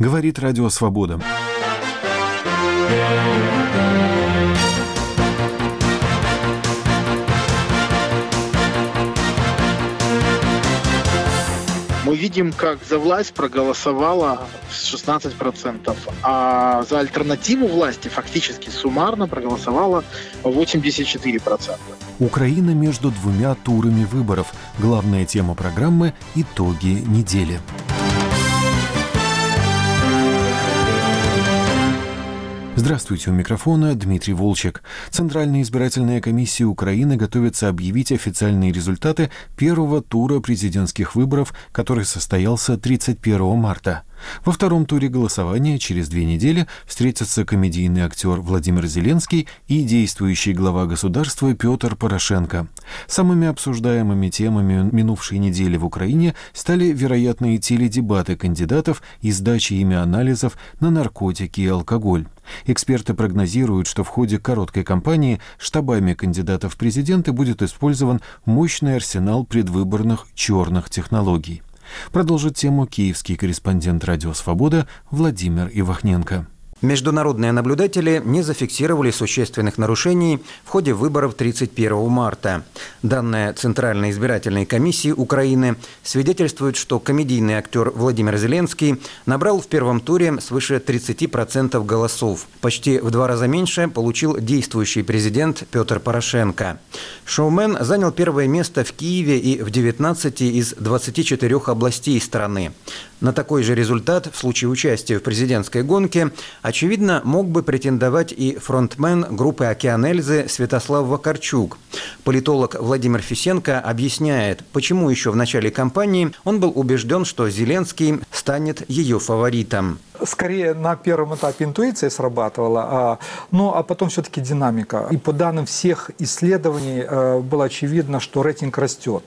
Говорит Радио Свобода. мы видим, как за власть проголосовало 16%, а за альтернативу власти фактически суммарно проголосовало 84%. Украина между двумя турами выборов. Главная тема программы – итоги недели. Здравствуйте, у микрофона Дмитрий Волчек. Центральная избирательная комиссия Украины готовится объявить официальные результаты первого тура президентских выборов, который состоялся 31 марта. Во втором туре голосования через две недели встретятся комедийный актер Владимир Зеленский и действующий глава государства Петр Порошенко. Самыми обсуждаемыми темами минувшей недели в Украине стали вероятные теледебаты кандидатов и сдача ими анализов на наркотики и алкоголь. Эксперты прогнозируют, что в ходе короткой кампании штабами кандидатов в президенты будет использован мощный арсенал предвыборных черных технологий. Продолжит тему киевский корреспондент «Радио Свобода» Владимир Ивахненко. Международные наблюдатели не зафиксировали существенных нарушений в ходе выборов 31 марта. Данные Центральной избирательной комиссии Украины свидетельствуют, что комедийный актер Владимир Зеленский набрал в первом туре свыше 30% голосов. Почти в два раза меньше получил действующий президент Петр Порошенко. Шоумен занял первое место в Киеве и в 19 из 24 областей страны. На такой же результат в случае участия в президентской гонке, очевидно, мог бы претендовать и фронтмен группы «Океан Эльзы» Святослав Вакарчук. Политолог Владимир Фисенко объясняет, почему еще в начале кампании он был убежден, что Зеленский станет ее фаворитом скорее на первом этапе интуиция срабатывала, а, ну а потом все-таки динамика. И по данным всех исследований э, было очевидно, что рейтинг растет.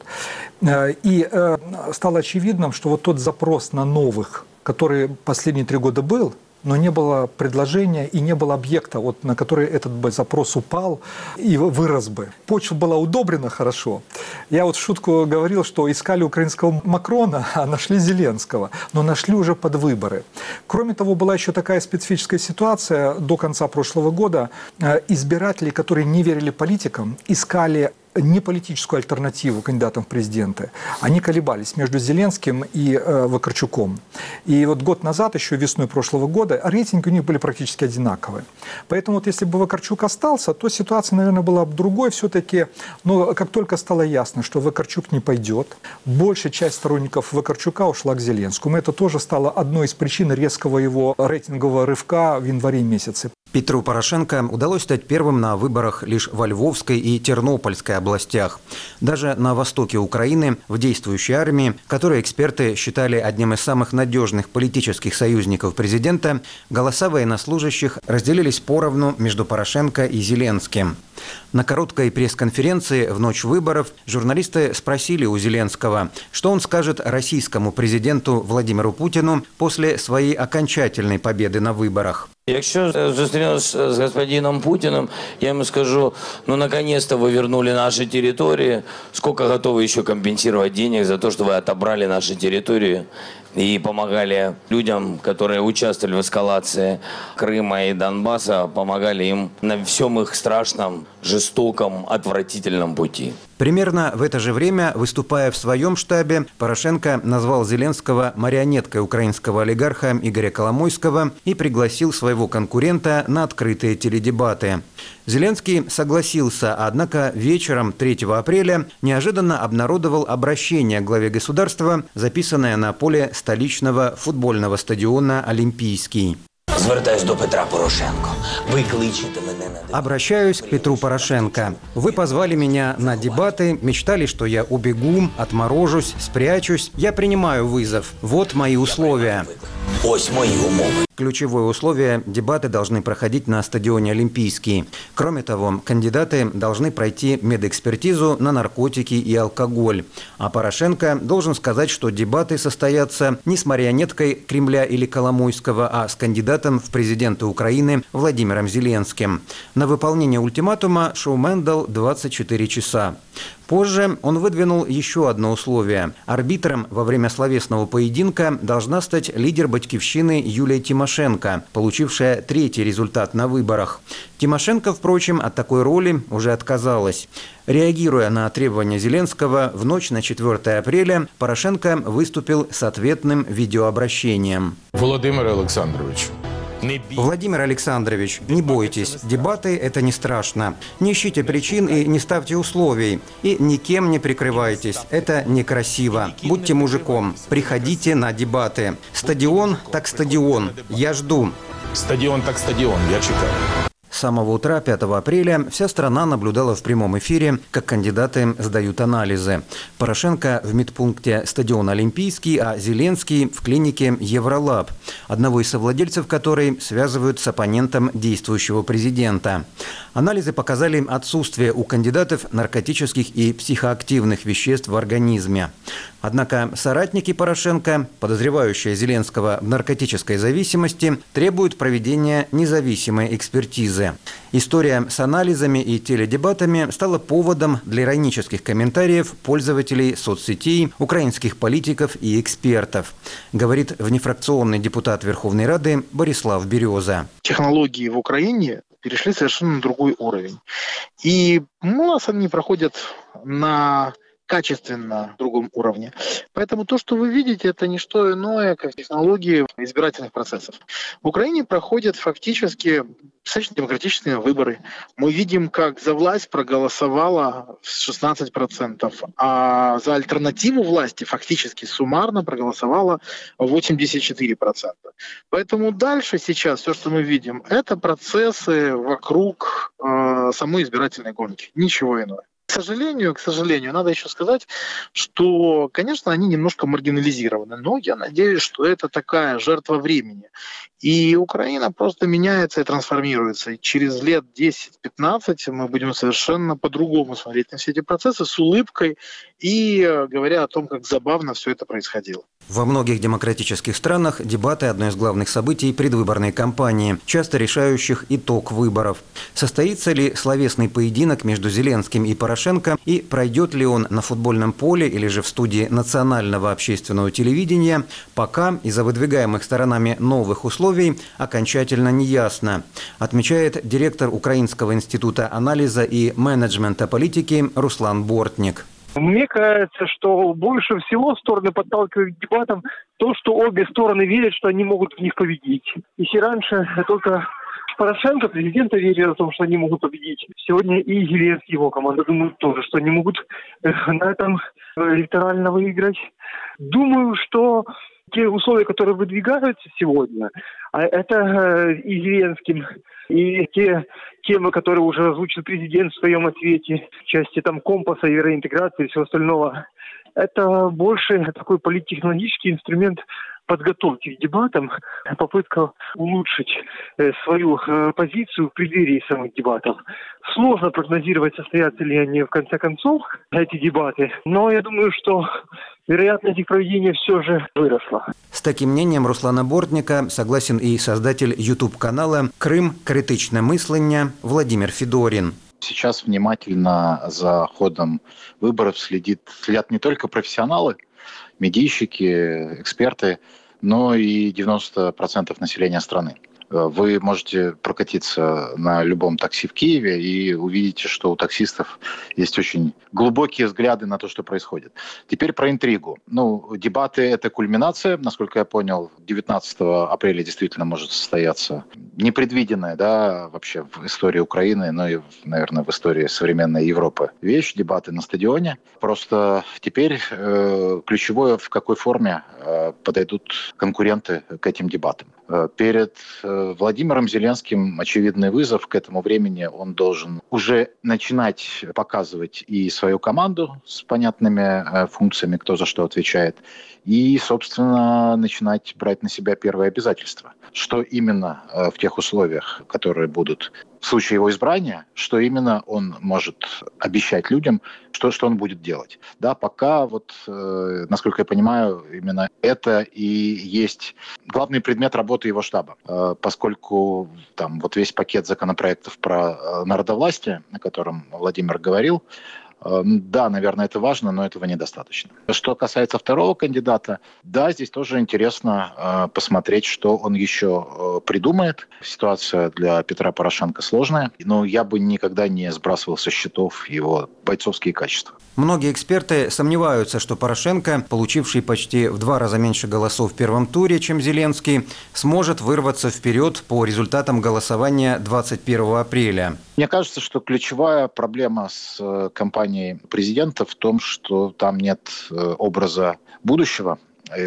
Э, и э, стало очевидным, что вот тот запрос на новых, который последние три года был, но не было предложения и не было объекта, вот, на который этот бы запрос упал и вырос бы. Почва была удобрена хорошо. Я вот в шутку говорил, что искали украинского Макрона, а нашли Зеленского, но нашли уже под выборы. Кроме того, была еще такая специфическая ситуация до конца прошлого года. Э, избиратели, которые не верили политикам, искали не политическую альтернативу кандидатам в президенты. Они колебались между Зеленским и э, Вакарчуком. И вот год назад, еще весной прошлого года, рейтинги у них были практически одинаковые. Поэтому вот если бы Вакарчук остался, то ситуация, наверное, была бы другой все-таки. Но как только стало ясно, что Вакарчук не пойдет, большая часть сторонников Вакарчука ушла к Зеленскому. Это тоже стало одной из причин резкого его рейтингового рывка в январе месяце. Петру Порошенко удалось стать первым на выборах лишь во Львовской и Тернопольской областях. Даже на востоке Украины, в действующей армии, которую эксперты считали одним из самых надежных политических союзников президента, голоса военнослужащих разделились поровну между Порошенко и Зеленским. На короткой пресс-конференции в ночь выборов журналисты спросили у Зеленского, что он скажет российскому президенту Владимиру Путину после своей окончательной победы на выборах. Якщо зустрінусь з господином Путиным, я ему скажу, ну наконец-то вы вернули наши территории, сколько готовы еще компенсировать денег за то, что вы отобрали наши территории и помогали людям, которые участвовали в эскалации Крыма и Донбасса, помогали им на всем их страшном, жестоком, отвратительном пути. Примерно в это же время, выступая в своем штабе, Порошенко назвал Зеленского марионеткой украинского олигарха Игоря Коломойского и пригласил своего конкурента на открытые теледебаты. Зеленский согласился, однако вечером 3 апреля неожиданно обнародовал обращение к главе государства, записанное на поле столичного футбольного стадиона «Олимпийский». Звертаюсь до Петра Порошенко. Ви кличете мене на Обращаюсь к Петру Порошенко. Вы позвали меня на дебаты, мечтали, что я убегу, отморожусь, спрячусь. Я принимаю вызов. Вот мои условия. Ось мои умовы. Ключевое условие – дебаты должны проходить на стадионе «Олимпийский». Кроме того, кандидаты должны пройти медэкспертизу на наркотики и алкоголь. А Порошенко должен сказать, что дебаты состоятся не с марионеткой Кремля или Коломойского, а с кандидатом в президенты Украины Владимиром Зеленским. На выполнение ультиматума шоумен дал 24 часа. Позже он выдвинул еще одно условие. Арбитром во время словесного поединка должна стать лидер Батькивщины Юлия Тимошенко, получившая третий результат на выборах. Тимошенко, впрочем, от такой роли уже отказалась. Реагируя на требования Зеленского, в ночь на 4 апреля Порошенко выступил с ответным видеообращением. Володимир Александрович, Владимир Александрович, не бойтесь, дебаты – это не страшно. Не ищите причин и не ставьте условий. И никем не прикрывайтесь. Это некрасиво. Будьте мужиком. Приходите на дебаты. Стадион так стадион. Я жду. Стадион так стадион, я чекаю. С самого утра 5 апреля вся страна наблюдала в прямом эфире, как кандидаты сдают анализы. Порошенко в медпункте стадион Олимпийский, а Зеленский в клинике Евролаб, одного из совладельцев которой связывают с оппонентом действующего президента. Анализы показали отсутствие у кандидатов наркотических и психоактивных веществ в организме. Однако соратники Порошенко, подозревающие Зеленского в наркотической зависимости, требуют проведения независимой экспертизы. История с анализами и теледебатами стала поводом для иронических комментариев пользователей соцсетей, украинских политиков и экспертов, говорит внефракционный депутат Верховной Рады Борислав Береза. Технологии в Украине перешли совершенно на другой уровень. И у нас они проходят на качественно другом уровне. Поэтому то, что вы видите, это не что иное, как технологии избирательных процессов. В Украине проходят фактически достаточно демократические выборы. Мы видим, как за власть проголосовало 16%, а за альтернативу власти фактически суммарно проголосовало 84%. Поэтому дальше сейчас все, что мы видим, это процессы вокруг э, самой избирательной гонки. Ничего иного сожалению, к сожалению, надо еще сказать, что, конечно, они немножко маргинализированы, но я надеюсь, что это такая жертва времени. И Украина просто меняется и трансформируется. И через лет 10-15 мы будем совершенно по-другому смотреть на все эти процессы с улыбкой и э, говоря о том, как забавно все это происходило. Во многих демократических странах дебаты – одно из главных событий предвыборной кампании, часто решающих итог выборов. Состоится ли словесный поединок между Зеленским и Порошенко и пройдет ли он на футбольном поле или же в студии национального общественного телевидения, пока из-за выдвигаемых сторонами новых условий окончательно не ясно, отмечает директор Украинского института анализа и менеджмента политики Руслан Бортник. Мне кажется, что больше всего стороны подталкивают к дебатам то, что обе стороны верят, что они могут в них победить. Если раньше только Порошенко, президента верил в том, что они могут победить. Сегодня и Зеленский, его команда думают тоже, что они могут э, на этом э, электорально выиграть. Думаю, что те условия, которые выдвигаются сегодня, а это э, и Зеленским, и те темы, которые уже озвучил президент в своем ответе, в части там компаса и реинтеграции и всего остального, это больше такой политтехнологический инструмент подготовки к дебатам, попытка улучшить э, свою э, позицию в преддверии самых дебатов. Сложно прогнозировать, состоятся ли они в конце концов, эти дебаты, но я думаю, что вероятность их проведения все же выросла. С таким мнением Руслана Бортника согласен и создатель YouTube-канала «Крым. Критичне мислення» Владимир Федорин. Сейчас внимательно за ходом выборов следит, следят не только профессионалы, медийщики, эксперты, но и 90% населения страны. Э, вы можете прокатиться на любом такси в Киеве и увидите, что у таксистов есть очень глубокие взгляды на то, что происходит. Теперь про интригу. Ну, дебаты — это кульминация, насколько я понял. 19 апреля действительно может состояться непредвиденная, да, вообще в истории Украины, ну и, наверное, в истории современной Европы вещь, дебаты на стадионе. Просто теперь э, ключевое, в какой форме э, подойдут конкуренты к этим дебатам. Э, перед э, Владимиром Зеленским очевидный вызов. К этому времени он должен уже начинать показывать и свою команду с понятными э, функциями, кто за что отвечает, и, собственно, начинать брать на себя первые обязательства. Что именно в тех условиях, которые будут в случае его избрания, что именно он может обещать людям, что, что он будет делать. Да, пока вот, э, насколько я понимаю, именно это и есть главный предмет работы его штаба, э, поскольку там вот весь пакет законопроектов про э, народовластие, о котором Владимир говорил, да, наверное, это важно, но этого недостаточно. Что касается второго кандидата, да, здесь тоже интересно э, посмотреть, что он еще э, придумает. Ситуация для Петра Порошенко сложная, но я бы никогда не сбрасывал со счетов его бойцовские качества. Многие эксперты сомневаются, что Порошенко, получивший почти в два раза меньше голосов в первом туре, чем Зеленский, сможет вырваться вперед по результатам голосования 21 апреля. Мне кажется, что ключевая проблема с э, кампанией президента в том, что там нет э, образа будущего,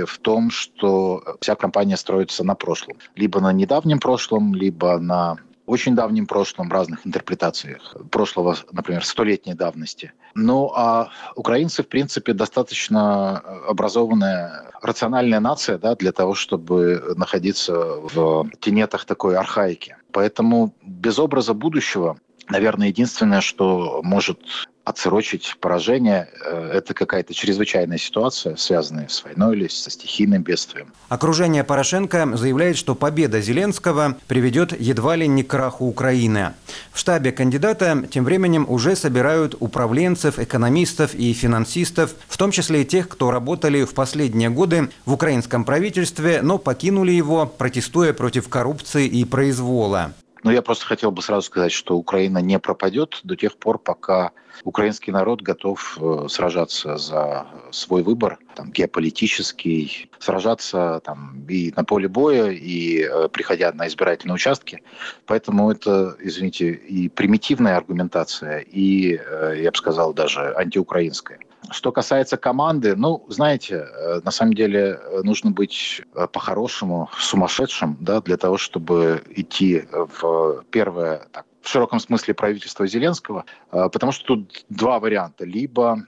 в том, что вся кампания строится на прошлом. Либо на недавнем прошлом, либо на очень давнем прошлом, разных интерпретациях прошлого, например, столетней давности. Ну, а украинцы, в принципе, достаточно образованная, рациональная нация да, для того, чтобы находиться в тенетах такой архаики. Поэтому без образа будущего, наверное, единственное, что может отсрочить поражение. Э, это какая-то чрезвычайная ситуация, связанная с войной или со стихийным бедствием. Окружение Порошенко заявляет, что победа Зеленского приведет едва ли не к краху Украины. В штабе кандидата тем временем уже собирают управленцев, экономистов и финансистов, в том числе и тех, кто работали в последние годы в украинском правительстве, но покинули его, протестуя против коррупции и произвола. Но я просто хотел бы сразу сказать, что Украина не пропадет до тех пор, пока украинский народ готов э, сражаться за свой выбор, там, геополитический, сражаться там, и на поле боя, и э, приходя на избирательные участки. Поэтому это, извините, и примитивная аргументация, и, э, я бы сказал, даже антиукраинская. Что касается команды, ну, знаете, э, на самом деле э, нужно быть э, по-хорошему сумасшедшим, да, для того, чтобы идти в первое, так, в широком смысле правительство Зеленского, потому что тут два варианта. Либо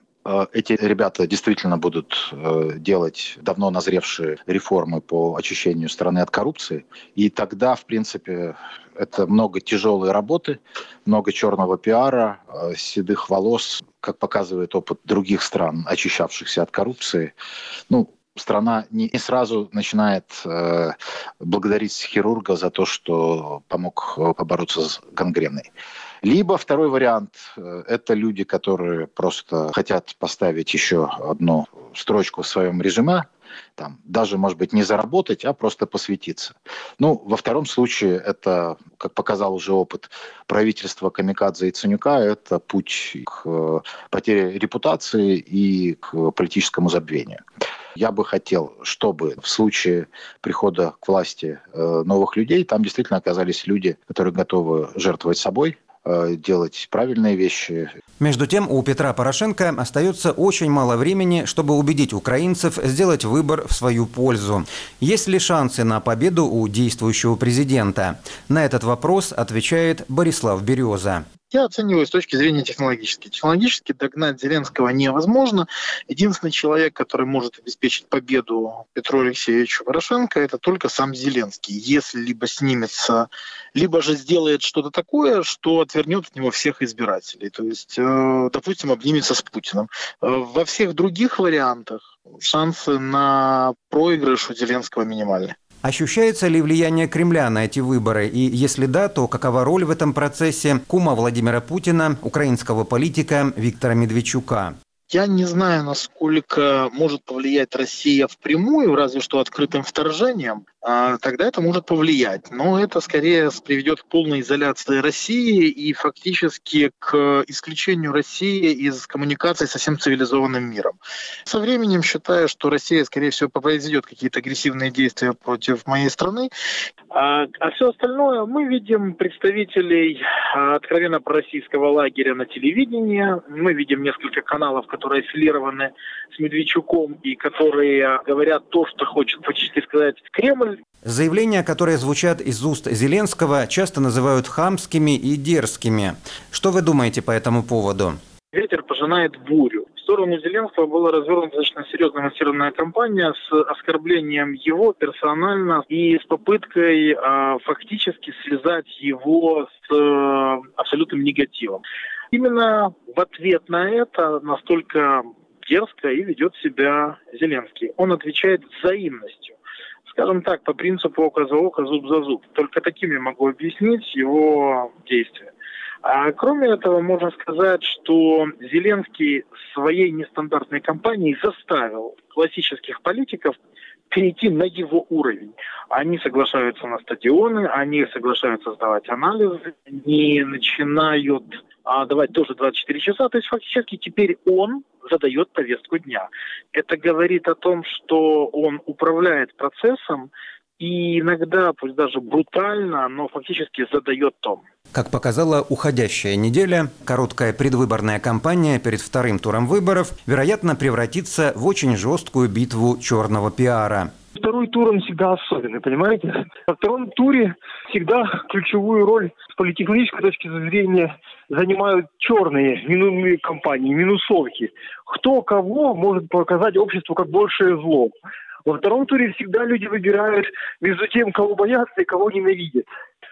эти ребята действительно будут делать давно назревшие реформы по очищению страны от коррупции, и тогда, в принципе, это много тяжелой работы, много черного пиара, седых волос, как показывает опыт других стран, очищавшихся от коррупции, ну, страна не, не сразу начинает э, благодарить хирурга за то, что помог э, побороться с гангреной. Либо второй вариант э, – это люди, которые просто хотят поставить еще одну строчку в своем резюме, там, даже, может быть, не заработать, а просто посвятиться. Ну, во втором случае это, как показал уже опыт правительства Камикадзе и Ценюка, это путь к э, потере репутации и к политическому забвению. Я бы хотел, чтобы в случае прихода к власти э, новых людей там действительно оказались люди, которые готовы жертвовать собой, делать правильные вещи. Между тем, у Петра Порошенко остается очень мало времени, чтобы убедить украинцев сделать выбор в свою пользу. Есть ли шансы на победу у действующего президента? На этот вопрос отвечает Борислав Береза. Я оцениваю с точки зрения технологической. Технологически догнать Зеленского невозможно. Единственный человек, который может обеспечить победу Петру Алексеевичу Порошенко, это только сам Зеленский. Если либо снимется, либо же сделает что-то такое, что отвернет от него всех избирателей. То есть, э, допустим, обнимется с Путиным. Э, во всех других вариантах шансы на проигрыш у Зеленского минимальны. Ощущается ли влияние Кремля на эти выборы? И если да, то какова роль в этом процессе кума Владимира Путина, украинского политика Виктора Медведчука? Я не знаю, насколько может повлиять Россия впрямую, разве что открытым вторжением. А, тогда это может повлиять. Но это скорее приведет к полной изоляции России и фактически к исключению России из коммуникации со всем цивилизованным миром. Со временем считаю, что Россия, скорее всего, произведет какие-то агрессивные действия против моей страны. А, а все остальное мы видим представителей а, откровенно пророссийского лагеря на телевидении. Мы видим несколько каналов, которые аффилированы с Медведчуком и которые говорят то, что хочет почти сказать Кремль. Заявления, которые звучат из уст Зеленского, часто называют хамскими и дерзкими. Что вы думаете по этому поводу? Ветер пожинает бурю. В сторону Зеленского была развернута достаточно серьезная массированная кампания с оскорблением его персонально и с попыткой э, фактически связать его с э, абсолютным негативом. Именно в ответ на это настолько дерзко и ведет себя Зеленский. Он отвечает взаимностью. Скажем так, по принципу око за око, зуб за зуб. Только таким я могу объяснить его действия. А кроме этого, можно сказать, что Зеленский своей нестандартной кампанией заставил классических политиков перейти на его уровень. Они соглашаются на стадионы, они соглашаются сдавать анализы, не начинают а, давать тоже 24 часа. То есть фактически теперь он задает повестку дня. Это говорит о том, что он управляет процессом и иногда, пусть даже брутально, но фактически задает тон. Как показала уходящая неделя, короткая предвыборная кампания перед вторым туром выборов, вероятно, превратится в очень жесткую битву черного пиара. Второй тур, он всегда особенный, понимаете? Во втором туре всегда ключевую роль с политехнической точки зрения занимают черные минусные компании, минусовки. Кто кого может показать обществу как большее зло. Во втором туре всегда люди выбирают между тем, кого боятся и кого ненавидят.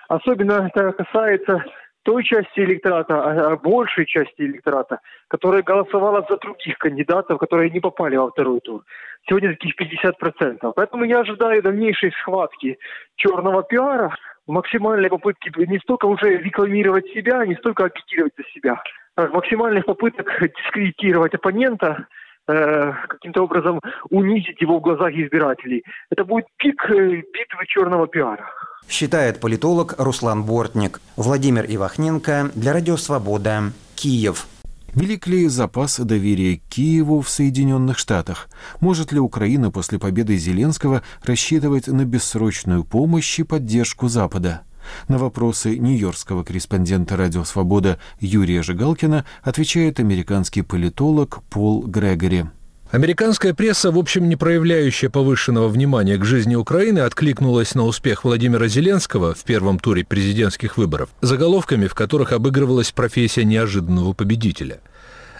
Особенно это касается той части электората, а, а большей части электората, которая голосовала за других кандидатов, которые не попали во второй тур. Сегодня таких 50%. Поэтому я ожидаю дальнейшей схватки черного пиара, максимальной попытки не столько уже рекламировать себя, не столько агитировать за себя, а максимальных попыток дискредитировать оппонента, Э, каким-то образом унизить его в глазах избирателей. Это будет пик э, битвы черного пиара. Считает политолог Руслан Бортник. Владимир Ивахненко для Радио Свобода. Киев. Велик ли запас доверия к Киеву в Соединенных Штатах? Может ли Украина после победы Зеленского рассчитывать на бессрочную помощь и поддержку Запада? На вопросы нью-йоркского корреспондента «Радио Свобода» Юрия Жигалкина отвечает американский политолог Пол Грегори. Американская пресса, в общем, не проявляющая повышенного внимания к жизни Украины, откликнулась на успех Владимира Зеленского в первом туре президентских выборов заголовками, в которых обыгрывалась профессия неожиданного победителя.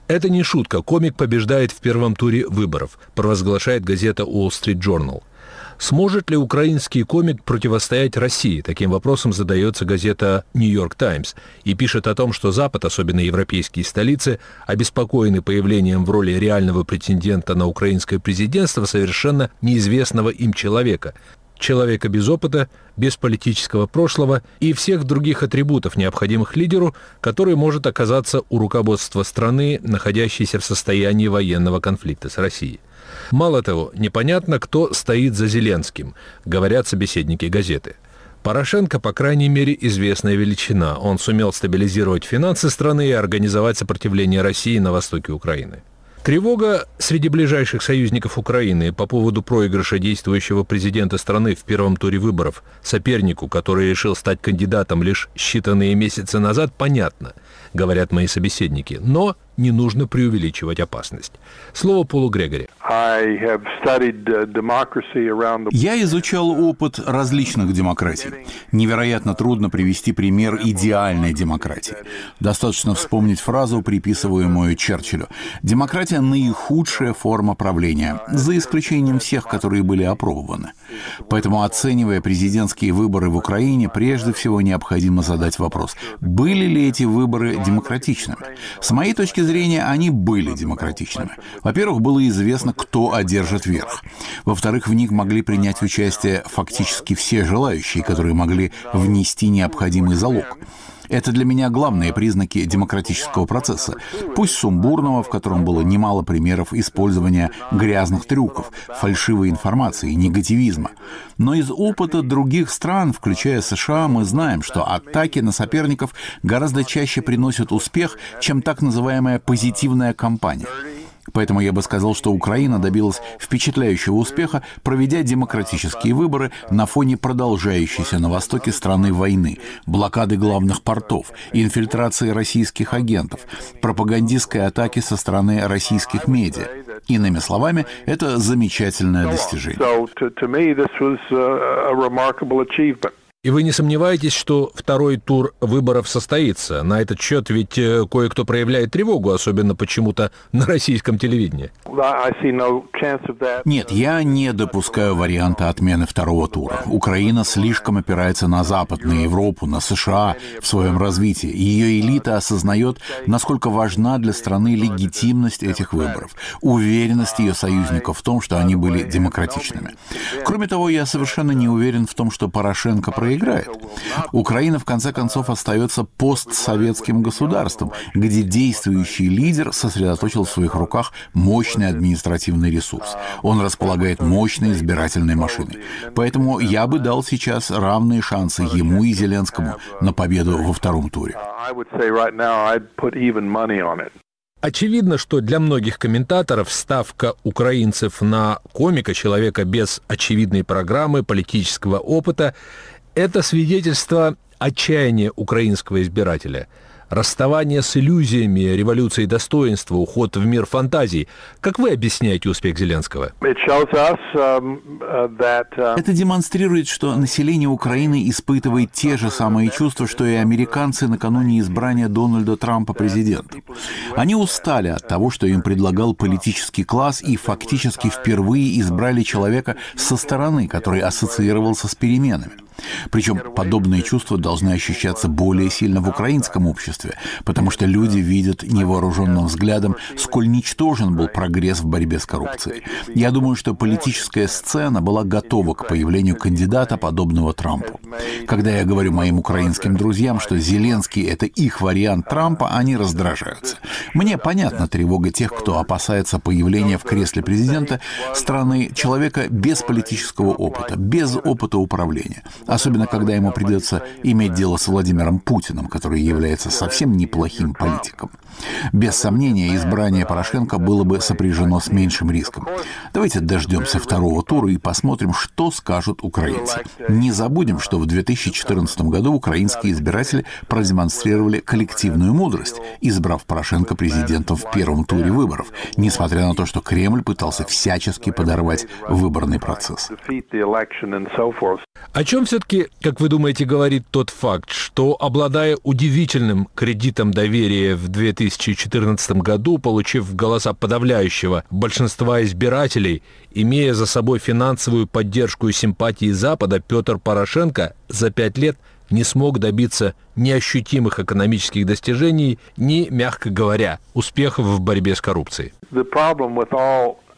Это не шутка, комик побеждает в первом туре выборов, провозглашает газета Wall Street Journal – Сможет ли украинский комик противостоять России? Таким вопросом задается газета «Нью-Йорк Таймс» и пишет о том, что Запад, особенно европейские столицы, обеспокоены появлением в роли реального претендента на украинское президентство совершенно неизвестного им человека, человека без опыта, без политического прошлого и всех других атрибутов, необходимых лидеру, который может оказаться у руководства страны, находящейся в состоянии военного конфликта с Россией. Мало того, непонятно, кто стоит за Зеленским, говорят собеседники газеты. Порошенко, по крайней мере, известная величина. Он сумел стабилизировать финансы страны и организовать сопротивление России на востоке Украины. Тревога среди ближайших союзников Украины по поводу проигрыша действующего президента страны в первом туре выборов сопернику, который решил стать кандидатом лишь считанные месяцы назад, понятна, говорят мои собеседники. Но не нужно преувеличивать опасность. Слово Полу Грегори. Uh, Я изучал опыт различных демократий. Невероятно трудно привести пример идеальной демократии. Достаточно вспомнить фразу, приписываемую Черчиллю. Демократия – наихудшая форма правления, за исключением всех, которые были опробованы. Поэтому, оценивая президентские выборы в Украине, прежде всего необходимо задать вопрос, были ли эти выборы демократичными? С моей точки зрения, они были демократичными. Во-первых, было известно, кто одержит верх. Во-вторых, в них могли принять участие фактически все желающие, которые могли внести необходимый залог. Это для меня главные признаки демократического процесса, пусть сумбурного, в котором было немало примеров использования грязных трюков, фальшивой информации, негативизма. Но из опыта других стран, включая США, мы знаем, что атаки на соперников гораздо чаще приносят успех, чем так называемая позитивная кампания. Поэтому я бы сказал, что Украина добилась впечатляющего успеха, проведя демократические выборы на фоне продолжающейся на востоке страны войны, блокады главных портов, инфильтрации российских агентов, пропагандистской атаки со стороны российских медиа. Иными словами, это замечательное достижение. И вы не сомневаетесь, что второй тур выборов состоится? На этот счет ведь э, кое-кто проявляет тревогу, особенно почему-то на российском телевидении. Нет, я не допускаю варианта отмены второго тура. Украина слишком опирается на Запад, на Европу, на США в своем развитии. Ее элита осознает, насколько важна для страны легитимность этих выборов, уверенность ее союзников в том, что они были демократичными. Кроме того, я совершенно не уверен в том, что Порошенко проиграл проиграет. Украина, в конце концов, остается постсоветским государством, где действующий лидер сосредоточил в своих руках мощный административный ресурс. Он располагает мощной избирательной машиной. Поэтому я бы дал сейчас равные шансы ему и Зеленскому на победу во втором туре. Очевидно, что для многих комментаторов ставка украинцев на комика, человека без очевидной программы, политического опыта, это свидетельство отчаяния украинского избирателя – расставание с иллюзиями революции достоинства, уход в мир фантазий. Как вы объясняете успех Зеленского? Um, uh, Это демонстрирует, что население Украины испытывает те же самые чувства, что и американцы накануне избрания Дональда Трампа президентом. Они устали от того, что им предлагал политический класс и фактически впервые избрали человека со стороны, который ассоциировался с переменами. Причем подобные чувства должны ощущаться более сильно в украинском обществе, потому что люди видят невооруженным взглядом, сколь ничтожен был прогресс в борьбе с коррупцией. Я думаю, что политическая сцена была готова к появлению кандидата, подобного Трампу. Когда я говорю моим украинским друзьям, что Зеленский — это их вариант Трампа, они раздражаются. Мне понятна тревога тех, кто опасается появления в кресле президента страны человека без политического опыта, без опыта управления особенно когда ему придется иметь дело с Владимиром Путиным, который является совсем неплохим политиком. Без сомнения, избрание Порошенко было бы сопряжено с меньшим риском. Давайте дождемся второго тура и посмотрим, что скажут украинцы. Не забудем, что в 2014 году украинские избиратели продемонстрировали коллективную мудрость, избрав Порошенко президентом в первом туре выборов, несмотря на то, что Кремль пытался всячески подорвать выборный процесс. О чем все-таки, как вы думаете, говорит тот факт, что, обладая удивительным кредитом доверия в 2000 2014 году, получив голоса подавляющего большинства избирателей, имея за собой финансовую поддержку и симпатии Запада, Петр Порошенко за пять лет не смог добиться ни ощутимых экономических достижений, ни, мягко говоря, успехов в борьбе с коррупцией.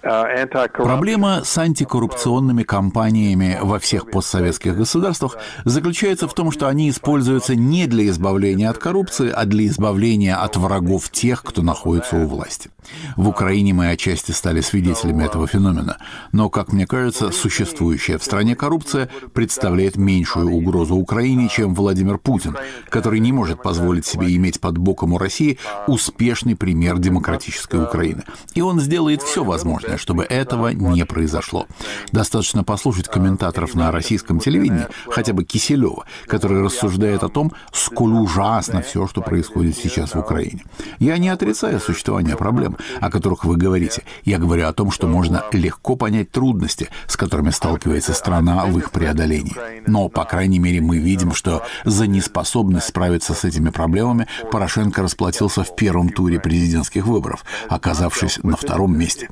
Проблема с антикоррупционными кампаниями во всех постсоветских государствах заключается в том, что они используются не для избавления от коррупции, а для избавления от врагов тех, кто находится у власти. В Украине мы отчасти стали свидетелями этого феномена, но, как мне кажется, существующая в стране коррупция представляет меньшую угрозу Украине, чем Владимир Путин, который не может позволить себе иметь под боком у России успешный пример демократической Украины. И он сделает все возможное, чтобы этого не произошло. Достаточно послушать комментаторов на российском телевидении, хотя бы Киселева, который рассуждает о том, сколь ужасно все, что происходит сейчас в Украине. Я не отрицаю существование проблем, о которых вы говорите. Я говорю о том, что можно легко понять трудности, с которыми сталкивается страна в их преодолении. Но, по крайней мере, мы видим, что за неспособность справиться с этими проблемами Порошенко расплатился в первом туре президентских выборов, оказавшись на втором месте.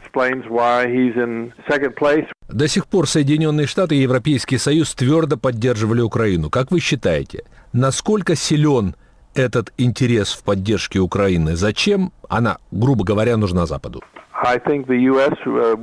До сих пор Соединенные Штаты и Европейский Союз твердо поддерживали Украину. Как вы считаете, насколько силен этот интерес в поддержке Украины? Зачем она, грубо говоря, нужна Западу? Uh,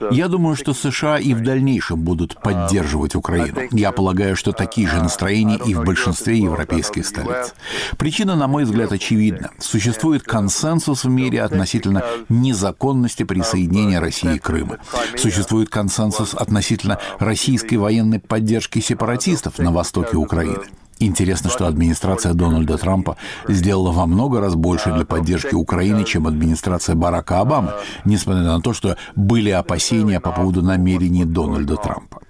uh, Я думаю, что США и в дальнейшем будут поддерживать Украину. Я полагаю, что такие же настроения и в большинстве европейских столиц. Причина, на мой взгляд, очевидна. Существует консенсус в мире относительно незаконности присоединения России к Крыму. Существует консенсус относительно российской военной поддержки сепаратистов на востоке Украины. Интересно, что администрация Дональда Трампа сделала во много раз больше для поддержки Украины, чем администрация Барака Обамы, несмотря на то, что были опасения по поводу намерений Дональда Трампа.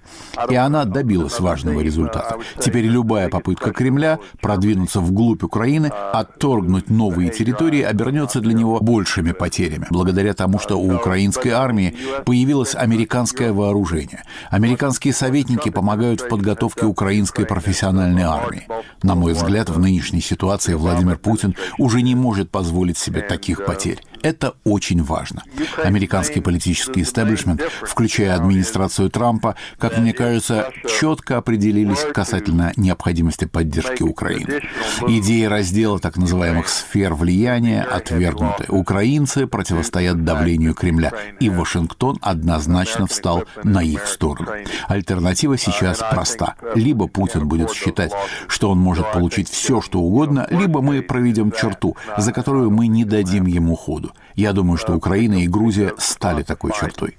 И она добилась важного результата. Теперь любая попытка Кремля продвинуться вглубь Украины, отторгнуть новые территории, обернется для него большими потерями, благодаря тому, что у украинской армии появилось американское вооружение. Американские советники помогают в подготовке украинской профессиональной армии. На мой взгляд, в нынешней ситуации Владимир Путин уже не может позволить себе таких потерь. Это очень важно. Американский политический истеблишмент, включая администрацию Трампа, как мне кажется, четко определились касательно необходимости поддержки Украины. Идеи раздела так называемых сфер влияния отвергнуты. Украинцы противостоят давлению Кремля, и Вашингтон однозначно встал на их сторону. Альтернатива сейчас проста. Либо Путин будет считать, что он может получить все, что угодно, либо мы проведем черту, за которую мы не дадим ему ходу. Я думаю, что Украина и Грузия стали такой чертой.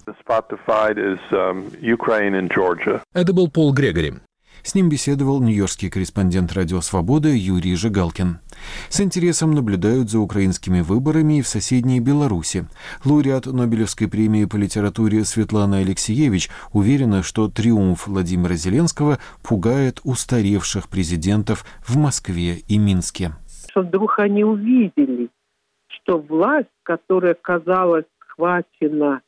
Это был Пол Грегори. С ним беседовал нью-йоркский корреспондент «Радио Свобода» Юрий Жигалкин. С интересом наблюдают за украинскими выборами и в соседней Беларуси. Лауреат Нобелевской премии по литературе Светлана Алексеевич уверена, что триумф Владимира Зеленского пугает устаревших президентов в Москве и Минске. Что вдруг они увидели, что власть, которая казалась схвачена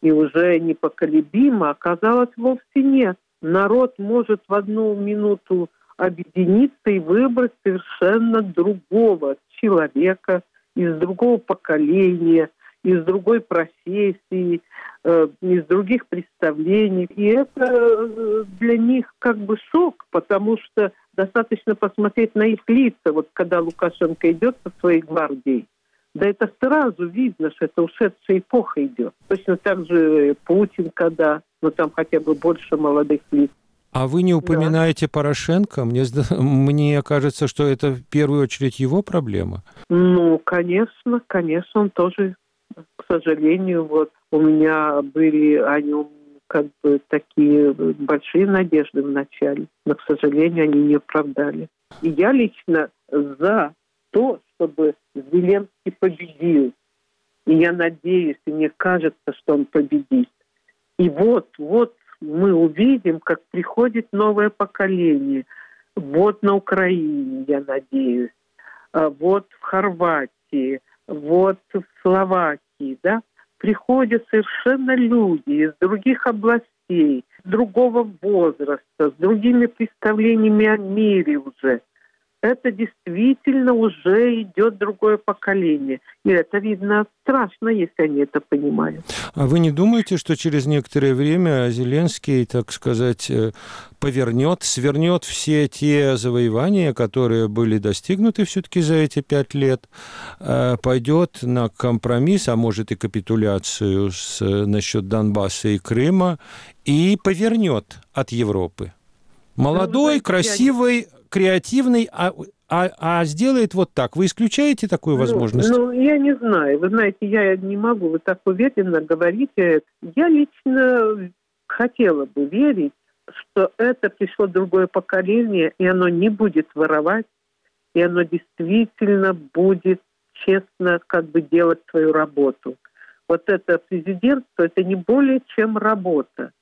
и уже непоколебима, оказалась вовсе нет народ может в одну минуту объединиться и выбрать совершенно другого человека из другого поколения, из другой профессии, э, из других представлений. И это э, для них как бы шок, потому что достаточно посмотреть на их лица, вот когда Лукашенко идет со своей гвардией, да это сразу видно, что это ушедшая эпоха идет. Точно так же Путин, когда но там хотя бы больше молодых лиц. А вы не упоминаете да. Порошенко? Мне, мне кажется, что это в первую очередь его проблема. Ну, конечно, конечно, он тоже, к сожалению, вот у меня были о нем как бы такие большие надежды в начале, но, к сожалению, они не оправдали. И я лично за то, чтобы Зеленский победил. И я надеюсь, и мне кажется, что он победит. И вот, вот мы увидим, как приходит новое поколение. Вот на Украине, я надеюсь, а вот в Хорватии, вот в Словакии, да, приходят совершенно люди из других областей, другого возраста, с другими представлениями о мире уже это действительно уже идет другое поколение. И это видно страшно, если они это понимают. А вы не думаете, что через некоторое время Зеленский, так сказать, э, повернет, свернет все те завоевания, которые были достигнуты все-таки за эти пять лет, э, пойдет на компромисс, а может и капитуляцию с, насчет Донбасса и Крыма, и повернет от Европы? Молодой, ну, красивый, креативный, а, а, а сделает вот так. Вы исключаете такую ну, возможность? Ну, я не знаю. Вы знаете, я не могу вы так уверенно говорить. Я лично хотела бы верить, что это пришло другое поколение, и оно не будет воровать, и оно действительно будет честно как бы делать свою работу. Вот это президентство, это не более чем работа.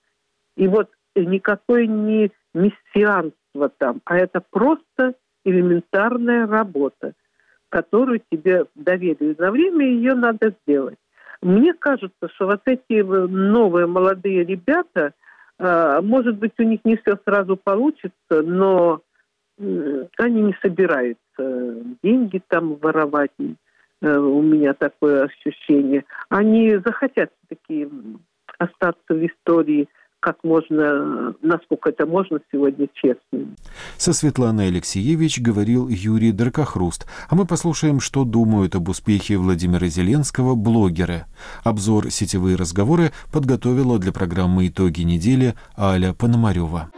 И вот никакой не мессианство искусство там, а это просто элементарная работа, которую тебе доверили на время, ее надо сделать. Мне кажется, что вот эти новые молодые ребята, а, может быть, у них не все сразу получится, но они не собираются деньги там воровать. Э, у меня такое ощущение. Они захотят такие остаться в истории как можно, насколько это можно сегодня честно. Со Светланой Алексеевич говорил Юрий Дракохруст. А мы послушаем, что думают об успехе Владимира Зеленского блогеры. Обзор «Сетевые разговоры» подготовила для программы «Итоги недели» Аля Пономарева.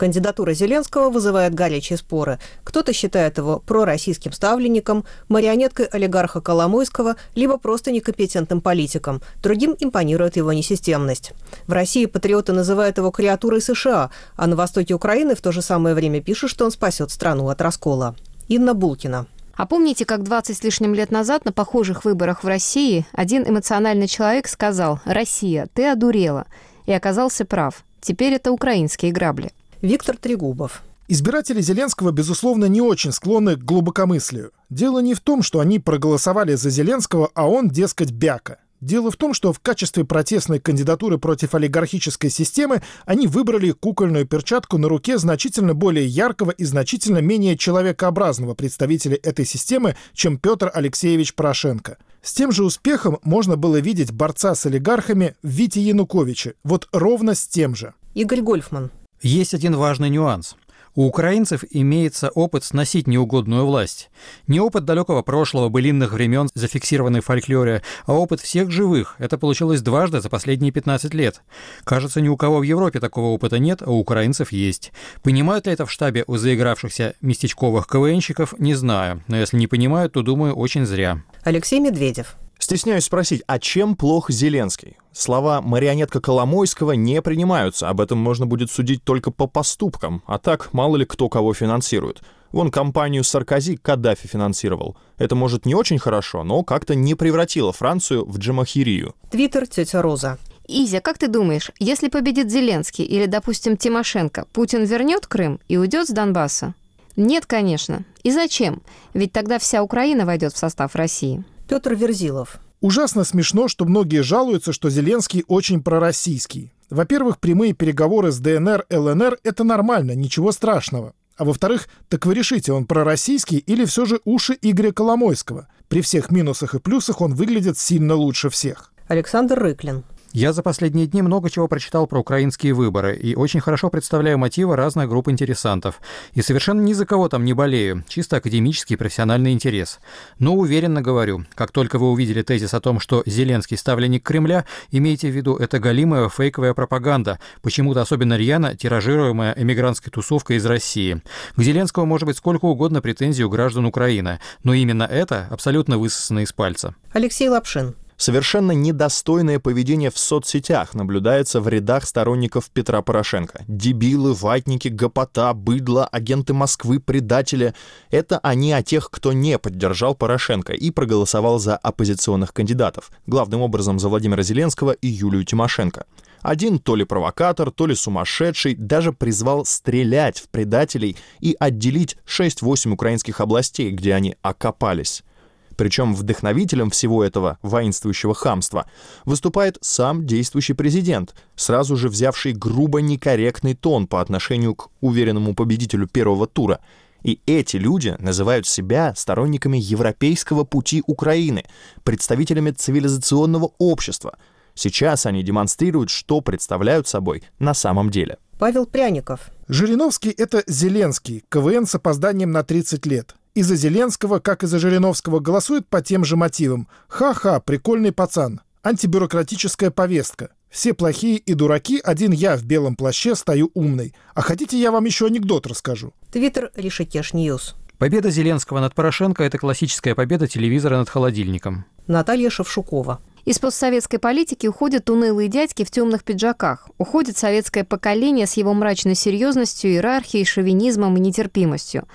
Кандидатура Зеленского вызывает горячие споры. Кто-то считает его пророссийским ставленником, марионеткой олигарха Коломойского, либо просто некомпетентным политиком. Другим импонирует его несистемность. В России патриоты называют его креатурой США, а на востоке Украины в то же самое время пишут, что он спасет страну от раскола. Инна Булкина. А помните, как 20 с лишним лет назад на похожих выборах в России один эмоциональный человек сказал «Россия, ты одурела» и оказался прав. Теперь это украинские грабли. Виктор Трегубов. Избиратели Зеленского, безусловно, не очень склонны к глубокомыслию. Дело не в том, что они проголосовали за Зеленского, а он, дескать, бяка. Дело в том, что в качестве протестной кандидатуры против олигархической системы они выбрали кукольную перчатку на руке значительно более яркого и значительно менее человекообразного представителя этой системы, чем Петр Алексеевич Порошенко. С тем же успехом можно было видеть борца с олигархами Вити Януковича. Вот ровно с тем же. Игорь Гольфман. Есть один важный нюанс. У украинцев имеется опыт сносить неугодную власть. Не опыт далекого прошлого, былинных времен, зафиксированный в фольклоре, а опыт всех живых. Это получилось дважды за последние 15 лет. Кажется, ни у кого в Европе такого опыта нет, а у украинцев есть. Понимают ли это в штабе у заигравшихся местечковых КВНщиков, не знаю. Но если не понимают, то, думаю, очень зря. Алексей Медведев. Стесняюсь спросить, а чем плох Зеленский? Слова «марионетка Коломойского» не принимаются, об этом можно будет судить только по поступкам, а так мало ли кто кого финансирует. Вон компанию Саркози Каддафи финансировал. Это, может, не очень хорошо, но как-то не превратило Францию в джамахирию. Твиттер тетя Роза. Изя, как ты думаешь, если победит Зеленский или, допустим, Тимошенко, Путин вернет Крым и уйдет с Донбасса? Нет, конечно. И зачем? Ведь тогда вся Украина войдет в состав России. Петр Верзилов. Ужасно смешно, что многие жалуются, что Зеленский очень пророссийский. Во-первых, прямые переговоры с ДНР, ЛНР – это нормально, ничего страшного. А во-вторых, так вы решите, он пророссийский или все же уши Игоря Коломойского? При всех минусах и плюсах он выглядит сильно лучше всех. Александр Рыклин. Я за последние дни много чего прочитал про украинские выборы и очень хорошо представляю мотивы разных групп интересантов. И совершенно ни за кого там не болею, чисто академический профессиональный интерес. Но уверенно говорю, как только вы увидели тезис о том, что Зеленский ставленник Кремля, имейте в виду, это галимая фейковая пропаганда, почему-то особенно рьяно тиражируемая эмигрантской тусовкой из России. К Зеленскому может быть сколько угодно претензий у граждан Украины, но именно это абсолютно высосано из пальца. Алексей Лапшин. Совершенно недостойное поведение в соцсетях наблюдается в рядах сторонников Петра Порошенко. Дебилы, ватники, гопота, быдло, агенты Москвы, предатели — это они о тех, кто не поддержал Порошенко и проголосовал за оппозиционных кандидатов, главным образом за Владимира Зеленского и Юлию Тимошенко. Один то ли провокатор, то ли сумасшедший, даже призвал стрелять в предателей и отделить 6-8 украинских областей, где они окопались. Причем вдохновителем всего этого воинствующего хамства выступает сам действующий президент, сразу же взявший грубо некорректный тон по отношению к уверенному победителю первого тура. И эти люди называют себя сторонниками европейского пути Украины, представителями цивилизационного общества. Сейчас они демонстрируют, что представляют собой на самом деле. Павел Пряников. Жириновский — это Зеленский, КВН с опозданием на 30 лет. И за Зеленского, как и за Жириновского, голосуют по тем же мотивам. Ха-ха, прикольный пацан. Антибюрократическая повестка. Все плохие и дураки, один я в белом плаще стою умный. А хотите, я вам еще анекдот расскажу? Твиттер Ришикеш Ньюс. Победа Зеленского над Порошенко – это классическая победа телевизора над холодильником. Наталья Шевшукова. Из постсоветской политики уходят унылые дядьки в темных пиджаках. Уходит советское поколение с его мрачной серьезностью, иерархией, шовинизмом и нетерпимостью.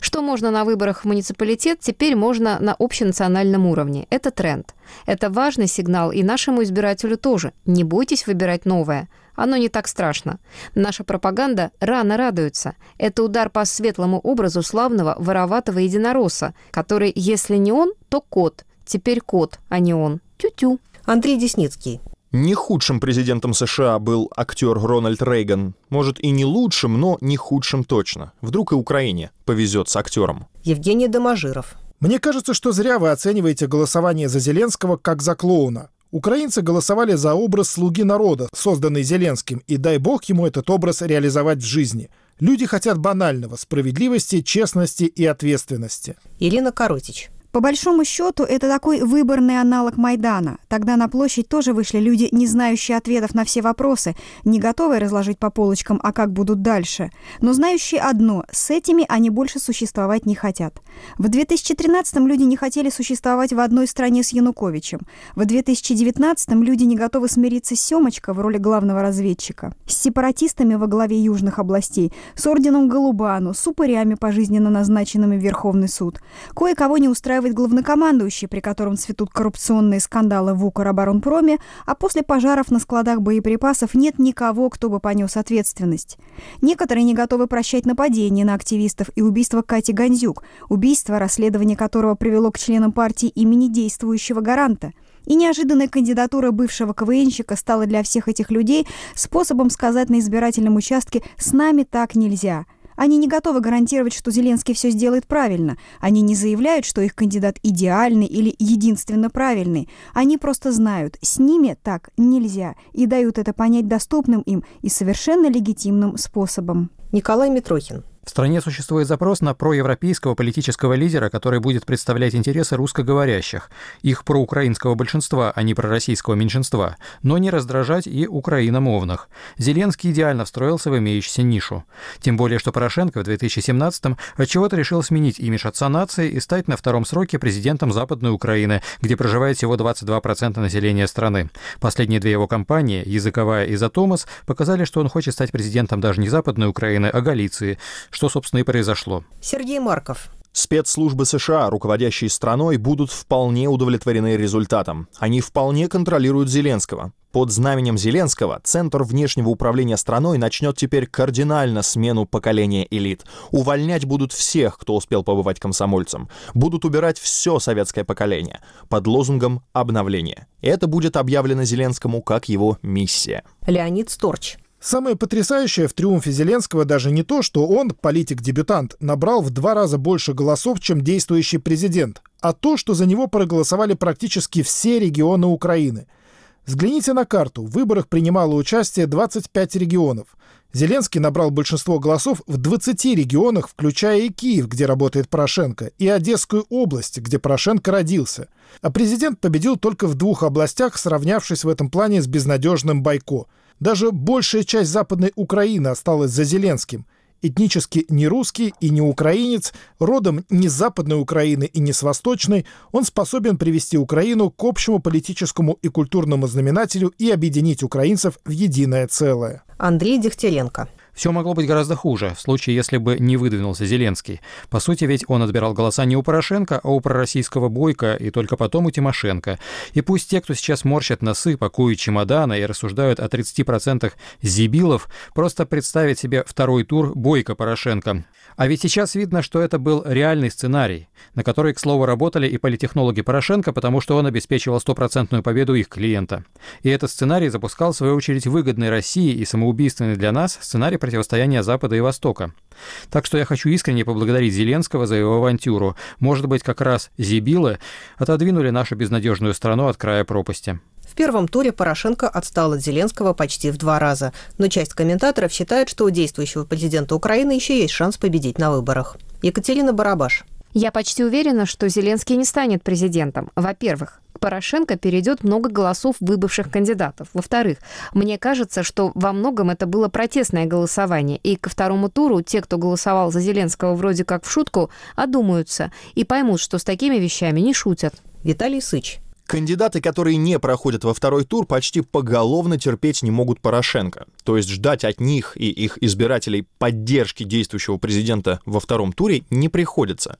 Что можно на выборах в муниципалитет, теперь можно на общенациональном уровне. Это тренд. Это важный сигнал и нашему избирателю тоже. Не бойтесь выбирать новое. Оно не так страшно. Наша пропаганда рано радуется. Это удар по светлому образу славного вороватого единоросса, который, если не он, то кот. Теперь кот, а не он. Тю-тю. Андрей Десницкий. Не худшим президентом США был актер Рональд Рейган. Может, и не лучшим, но не худшим точно. Вдруг и Украине повезет с актером. Евгений Доможиров. Мне кажется, что зря вы оцениваете голосование за Зеленского как за клоуна. Украинцы голосовали за образ слуги народа, созданный Зеленским, и дай бог ему этот образ реализовать в жизни. Люди хотят банального – справедливости, честности и ответственности. Ирина Коротич. По большому счету, это такой выборный аналог Майдана. Тогда на площадь тоже вышли люди, не знающие ответов на все вопросы, не готовые разложить по полочкам, а как будут дальше. Но знающие одно – с этими они больше существовать не хотят. В 2013-м люди не хотели существовать в одной стране с Януковичем. В 2019-м люди не готовы смириться с Семочко в роли главного разведчика. С сепаратистами во главе южных областей, с орденом Голубану, с упырями, пожизненно назначенными в Верховный суд. Кое-кого не устраивает устраивает главнокомандующий, при котором цветут коррупционные скандалы в Укроборонпроме, а после пожаров на складах боеприпасов нет никого, кто бы понес ответственность. Некоторые не готовы прощать нападения на активистов и убийство Кати Гандзюк, убийство, расследование которого привело к членам партии имени действующего гаранта – и неожиданная кандидатура бывшего КВНщика стала для всех этих людей способом сказать на избирательном участке «с нами так нельзя». Они не готовы гарантировать, что Зеленский все сделает правильно. Они не заявляют, что их кандидат идеальный или единственно правильный. Они просто знают, с ними так нельзя, и дают это понять доступным им и совершенно легитимным способом. Николай Митрохин. В стране существует запрос на проевропейского политического лидера, который будет представлять интересы русскоговорящих, их проукраинского большинства, а не пророссийского меньшинства, но не раздражать и украиномовных. Зеленский идеально встроился в имеющуюся нишу. Тем более, что Порошенко в 2017-м отчего-то решил сменить имидж отца нации и стать на втором сроке президентом Западной Украины, где проживает всего 22% населения страны. Последние две его кампании, языковая и Затомас, показали, что он хочет стать президентом даже не Западной Украины, а Галиции, что, собственно, и произошло. Сергей Марков. Спецслужбы США, руководящие страной, будут вполне удовлетворены результатом. Они вполне контролируют Зеленского. Под знаменем Зеленского Центр внешнего управления страной начнет теперь кардинально смену поколения элит. Увольнять будут всех, кто успел побывать комсомольцем. Будут убирать все советское поколение под лозунгом обновления. Это будет объявлено Зеленскому как его миссия. Леонид Сторч. Самое потрясающее в триумфе Зеленского даже не то, что он, политик-дебютант, набрал в два раза больше голосов, чем действующий президент, а то, что за него проголосовали практически все регионы Украины. Взгляните на карту. В выборах принимало участие 25 регионов. Зеленский набрал большинство голосов в 20 регионах, включая и Киев, где работает Порошенко, и Одесскую область, где Порошенко родился. А президент победил только в двух областях, сравнявшись в этом плане с безнадежным Байко – даже большая часть Западной Украины осталась за Зеленским. Этнически не русский и не украинец, родом не с Западной Украины и не с Восточной, он способен привести Украину к общему политическому и культурному знаменателю и объединить украинцев в единое целое. Андрей Дегтяренко. Все могло быть гораздо хуже, в случае, если бы не выдвинулся Зеленский. По сути, ведь он отбирал голоса не у Порошенко, а у пророссийского Бойко и только потом у Тимошенко. И пусть те, кто сейчас морщат носы, пакуют чемоданы и рассуждают о 30% зибилов, просто представить себе второй тур Бойко-Порошенко. А ведь сейчас видно, что это был реальный сценарий, на который, к слову, работали и политехнологи Порошенко, потому что он обеспечивал стопроцентную победу их клиента. И этот сценарий запускал, в свою очередь, выгодный России и самоубийственный для нас сценарий противостояния Запада и Востока. Так что я хочу искренне поблагодарить Зеленского за его авантюру. Может быть, как раз Зибилы отодвинули нашу безнадежную страну от края пропасти. В первом туре Порошенко отстал от Зеленского почти в два раза, но часть комментаторов считает, что у действующего президента Украины еще есть шанс победить на выборах. Екатерина Барабаш. Я почти уверена, что Зеленский не станет президентом. Во-первых, к Порошенко перейдет много голосов выбывших кандидатов. Во-вторых, мне кажется, что во многом это было протестное голосование, и ко второму туру те, кто голосовал за Зеленского вроде как в шутку, одумаются и поймут, что с такими вещами не шутят. Виталий Сыч. Кандидаты, которые не проходят во второй тур, почти поголовно терпеть не могут Порошенко. То есть ждать от них и их избирателей поддержки действующего президента во втором туре не приходится.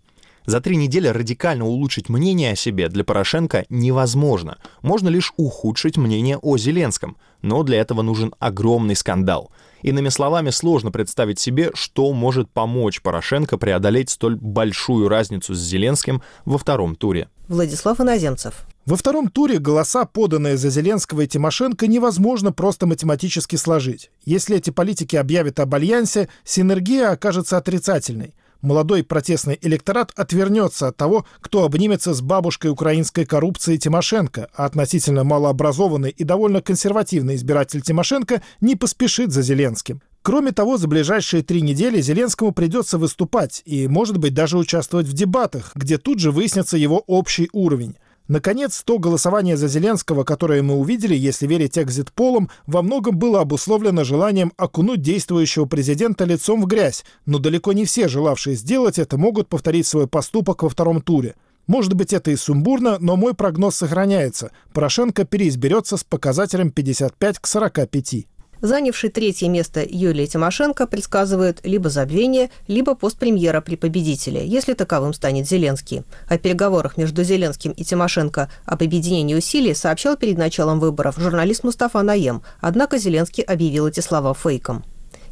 За три недели радикально улучшить мнение о себе для Порошенко невозможно. Можно лишь ухудшить мнение о Зеленском, но для этого нужен огромный скандал. Иными словами, сложно представить себе, что может помочь Порошенко преодолеть столь большую разницу с Зеленским во втором туре. Владислав Иноземцев. Во втором туре голоса, поданные за Зеленского и Тимошенко, невозможно просто математически сложить. Если эти политики объявят об альянсе, синергия окажется отрицательной молодой протестный электорат отвернется от того, кто обнимется с бабушкой украинской коррупции Тимошенко, а относительно малообразованный и довольно консервативный избиратель Тимошенко не поспешит за Зеленским. Кроме того, за ближайшие три недели Зеленскому придется выступать и, может быть, даже участвовать в дебатах, где тут же выяснится его общий уровень. Наконец, то голосование за Зеленского, которое мы увидели, если верить экзит-полам, во многом было обусловлено желанием окунуть действующего президента лицом в грязь, но далеко не все, желавшие сделать это, могут повторить свой поступок во втором туре. Может быть, это и сумбурно, но мой прогноз сохраняется. Порошенко переизберется с показателем 55 к 45. Занявший третье место Юлия Тимошенко предсказывает либо забвение, либо пост премьера при победителе, если таковым станет Зеленский. О переговорах между Зеленским и Тимошенко об объединении усилий сообщал перед началом выборов журналист Мустафа Наем, однако Зеленский объявил эти слова фейком.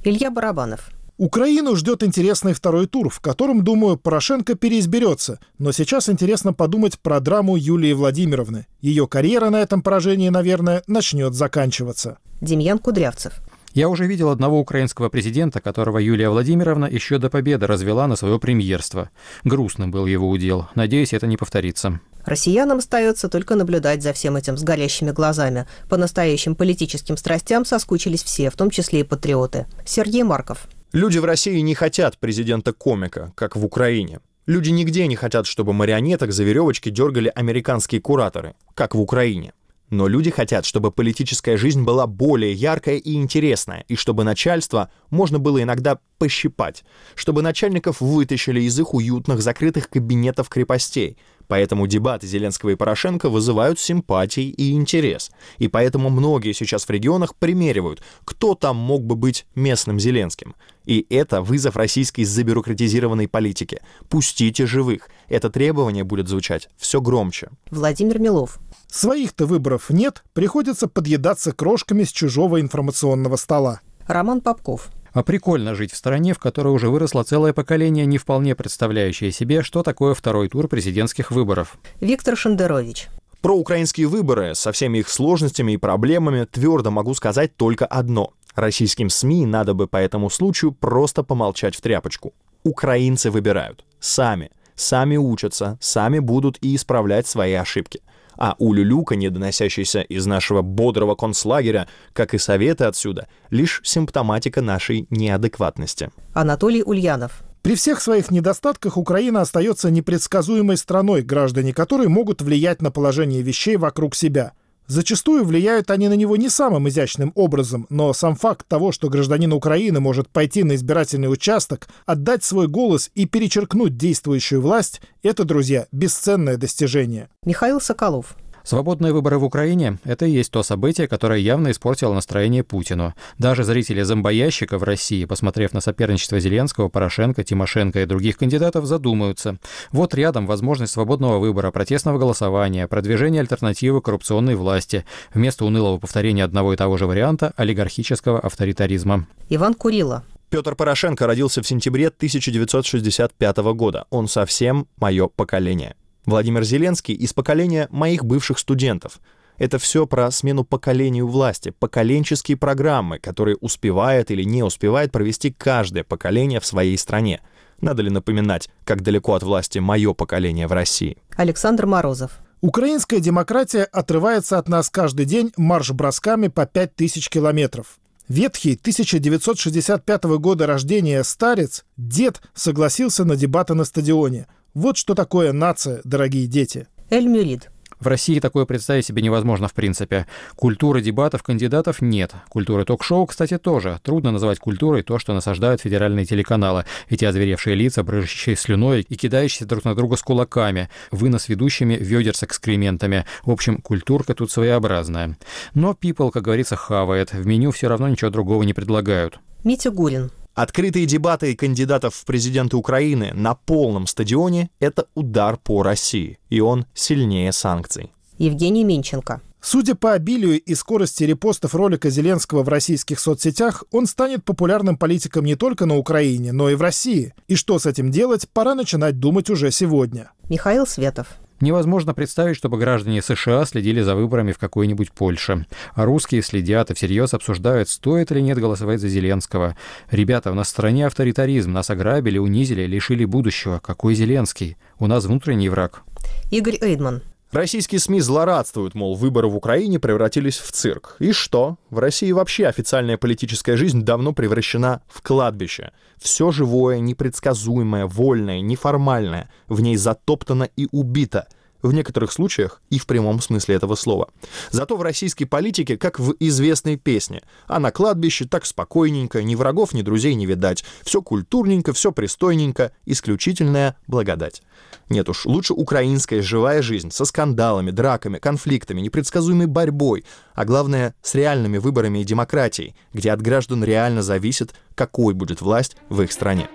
Илья Барабанов. Украину ждет интересный второй тур, в котором, думаю, Порошенко переизберется. Но сейчас интересно подумать про драму Юлии Владимировны. Ее карьера на этом поражении, наверное, начнет заканчиваться. Демьян Кудрявцев. Я уже видел одного украинского президента, которого Юлия Владимировна еще до победы развела на свое премьерство. Грустным был его удел. Надеюсь, это не повторится. Россиянам остается только наблюдать за всем этим с горящими глазами. По настоящим политическим страстям соскучились все, в том числе и патриоты. Сергей Марков. Люди в России не хотят президента-комика, как в Украине. Люди нигде не хотят, чтобы марионеток за веревочки дергали американские кураторы, как в Украине. Но люди хотят, чтобы политическая жизнь была более яркая и интересная, и чтобы начальство можно было иногда пощипать, чтобы начальников вытащили из их уютных закрытых кабинетов крепостей. Поэтому дебаты Зеленского и Порошенко вызывают симпатии и интерес. И поэтому многие сейчас в регионах примеривают, кто там мог бы быть местным Зеленским. И это вызов российской забюрократизированной политике. Пустите живых. Это требование будет звучать все громче. Владимир Милов. Своих-то выборов нет, приходится подъедаться крошками с чужого информационного стола. Роман Попков. А прикольно жить в стране, в которой уже выросло целое поколение, не вполне представляющее себе, что такое второй тур президентских выборов. Виктор Шендерович. Про украинские выборы со всеми их сложностями и проблемами твердо могу сказать только одно. Российским СМИ надо бы по этому случаю просто помолчать в тряпочку. Украинцы выбирают. Сами. Сами учатся, сами будут и исправлять свои ошибки а улюлюканье, доносящееся из нашего бодрого концлагеря, как и советы отсюда, лишь симптоматика нашей неадекватности. Анатолий Ульянов. При всех своих недостатках Украина остается непредсказуемой страной, граждане которой могут влиять на положение вещей вокруг себя – Зачастую влияют они на него не самым изящным образом, но сам факт того, что гражданин Украины может пойти на избирательный участок, отдать свой голос и перечеркнуть действующую власть, это, друзья, бесценное достижение. Михаил Соколов. Свободные выборы в Украине – это и есть то событие, которое явно испортило настроение Путину. Даже зрители зомбоящика в России, посмотрев на соперничество Зеленского, Порошенко, Тимошенко и других кандидатов, задумаются. Вот рядом возможность свободного выбора, протестного голосования, продвижения альтернативы коррупционной власти, вместо унылого повторения одного и того же варианта олигархического авторитаризма. Иван Курила. Петр Порошенко родился в сентябре 1965 года. Он совсем мое поколение. Владимир Зеленский из поколения моих бывших студентов. Это все про смену поколению власти, поколенческие программы, которые успевает или не успевает провести каждое поколение в своей стране. Надо ли напоминать, как далеко от власти мое поколение в России? Александр Морозов. Украинская демократия отрывается от нас каждый день марш-бросками по 5000 километров. Ветхий 1965 года рождения старец, дед, согласился на дебаты на стадионе – вот что такое нация, дорогие дети. Эль Мюрид. В России такое представить себе невозможно в принципе. Культуры дебатов кандидатов нет. Культуры ток-шоу, кстати, тоже. Трудно называть культурой то, что насаждают федеральные телеканалы. Эти озверевшие лица, брыжущие слюной и кидающиеся друг на друга с кулаками. Вынос ведущими ведер с экскрементами. В общем, культурка тут своеобразная. Но people, как говорится, хавает. В меню все равно ничего другого не предлагают. Митя Гурин. Открытые дебаты кандидатов в президенты Украины на полном стадионе – это удар по России, и он сильнее санкций. Евгений Минченко. Судя по обилию и скорости репостов ролика Зеленского в российских соцсетях, он станет популярным политиком не только на Украине, но и в России. И что с этим делать, пора начинать думать уже сегодня. Михаил Светов. Невозможно представить, чтобы граждане США следили за выборами в какой-нибудь Польше. А русские следят и всерьез обсуждают, стоит или нет голосовать за Зеленского. Ребята, у нас в стране авторитаризм, нас ограбили, унизили, лишили будущего. Какой Зеленский? У нас внутренний враг. Игорь Эйдман. Российские СМИ злорадствуют, мол, выборы в Украине превратились в цирк. И что? В России вообще официальная политическая жизнь давно превращена в кладбище. Все живое, непредсказуемое, вольное, неформальное в ней затоптано и убито. в некоторых случаях и в прямом смысле этого слова. Зато в российской политике, как в известной песне, а на кладбище так спокойненько, ни врагов, ни друзей не видать, все культурненько, все пристойненько, исключительная благодать. Нет уж, лучше украинская живая жизнь со скандалами, драками, конфликтами, непредсказуемой борьбой, а главное, с реальными выборами и демократией, где от граждан реально зависит, какой будет власть в их стране.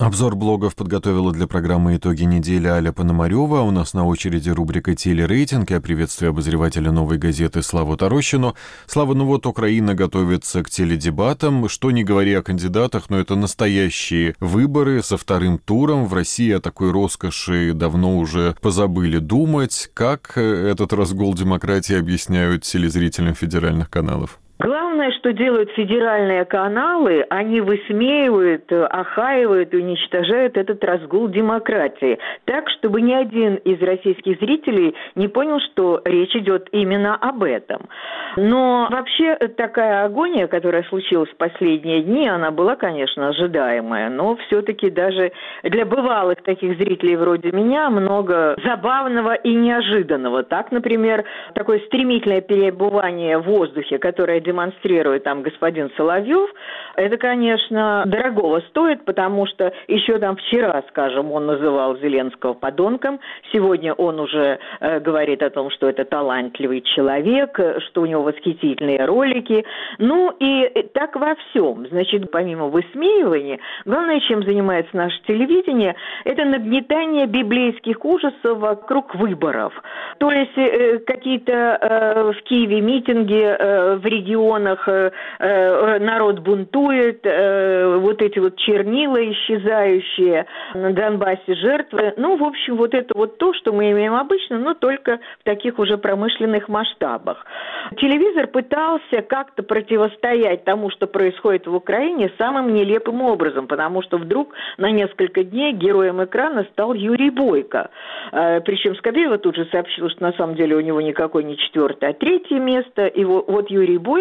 Обзор блогов подготовила для программы «Итоги недели» Аля Пономарева. У нас на очереди рубрика «Телерейтинг». Я приветствую обозревателя «Новой газеты» Славу Тарощину. Слава, ну вот Украина готовится к теледебатам. Что не говори о кандидатах, но это настоящие выборы со вторым туром. В России о такой роскоши давно уже позабыли думать. Как этот разгул демократии объясняют телезрителям федеральных каналов? Главное, что делают федеральные каналы, они высмеивают, охаивают уничтожают этот разгул демократии. Так, чтобы ни один из российских зрителей не понял, что речь идет именно об этом. Но вообще такая агония, которая случилась в последние дни, она была, конечно, ожидаемая. Но все-таки даже для бывалых таких зрителей вроде меня много забавного и неожиданного. Так, например, такое стремительное перебывание в воздухе, которое демонстрирует там господин Соловьев, это, конечно, дорогого стоит, потому что еще там вчера, скажем, он называл Зеленского подонком, сегодня он уже э, говорит о том, что это талантливый человек, что у него восхитительные ролики. Ну и так во всем. Значит, помимо высмеивания, главное, чем занимается наше телевидение, это нагнетание библейских ужасов вокруг выборов. То есть э, какие-то э, в Киеве митинги э, в регионах, э, э, народ бунтует, э, вот эти вот чернила исчезающие, на Донбассе жертвы. Ну, в общем, вот это вот то, что мы имеем обычно, но только в таких уже промышленных масштабах. Телевизор пытался как-то противостоять тому, что происходит в Украине, самым нелепым образом, потому что вдруг на несколько дней героем экрана стал Юрий Бойко. Причем Скобеева тут же сообщила, что на самом деле у него никакой не четвертое, а третье место. И вот Юрий Бойко